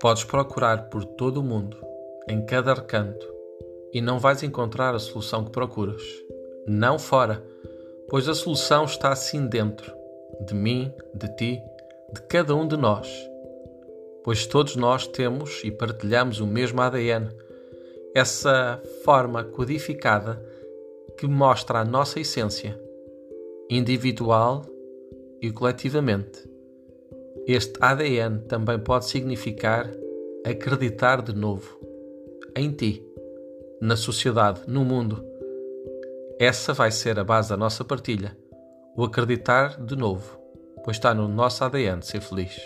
Podes procurar por todo o mundo, em cada recanto, e não vais encontrar a solução que procuras. Não fora, pois a solução está assim dentro, de mim, de ti, de cada um de nós. Pois todos nós temos e partilhamos o mesmo ADN, essa forma codificada que mostra a nossa essência, individual e coletivamente. Este ADN também pode significar acreditar de novo em ti, na sociedade, no mundo. Essa vai ser a base da nossa partilha, o acreditar de novo, pois está no nosso ADN ser feliz.